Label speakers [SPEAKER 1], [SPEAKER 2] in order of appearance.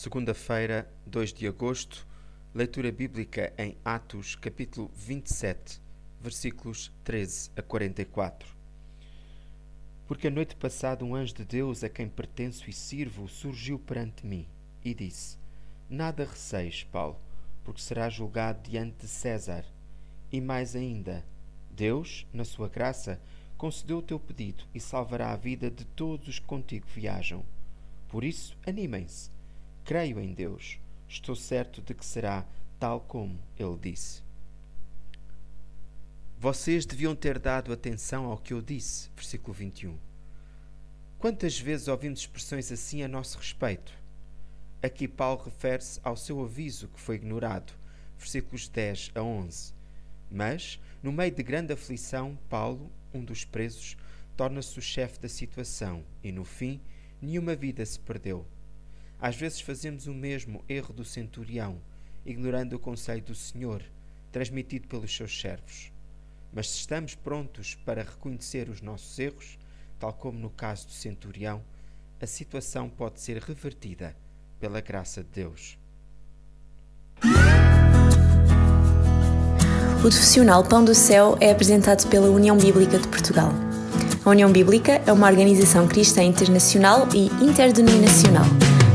[SPEAKER 1] Segunda-feira, 2 de agosto, leitura bíblica em Atos, capítulo 27, versículos 13 a 44. Porque a noite passada um anjo de Deus a quem pertenço e sirvo surgiu perante mim e disse: Nada receis, Paulo, porque serás julgado diante de César. E mais ainda, Deus, na sua graça, concedeu o teu pedido e salvará a vida de todos os que contigo viajam. Por isso, animem-se. Creio em Deus. Estou certo de que será tal como ele disse. Vocês deviam ter dado atenção ao que eu disse. Versículo 21. Quantas vezes ouvimos expressões assim a nosso respeito? Aqui Paulo refere-se ao seu aviso que foi ignorado. Versículos 10 a 11. Mas, no meio de grande aflição, Paulo, um dos presos, torna-se o chefe da situação e, no fim, nenhuma vida se perdeu. Às vezes fazemos o mesmo erro do centurião, ignorando o conselho do Senhor, transmitido pelos seus servos. Mas se estamos prontos para reconhecer os nossos erros, tal como no caso do centurião, a situação pode ser revertida pela graça de Deus.
[SPEAKER 2] O profissional Pão do Céu é apresentado pela União Bíblica de Portugal. A União Bíblica é uma organização cristã internacional e interdenominacional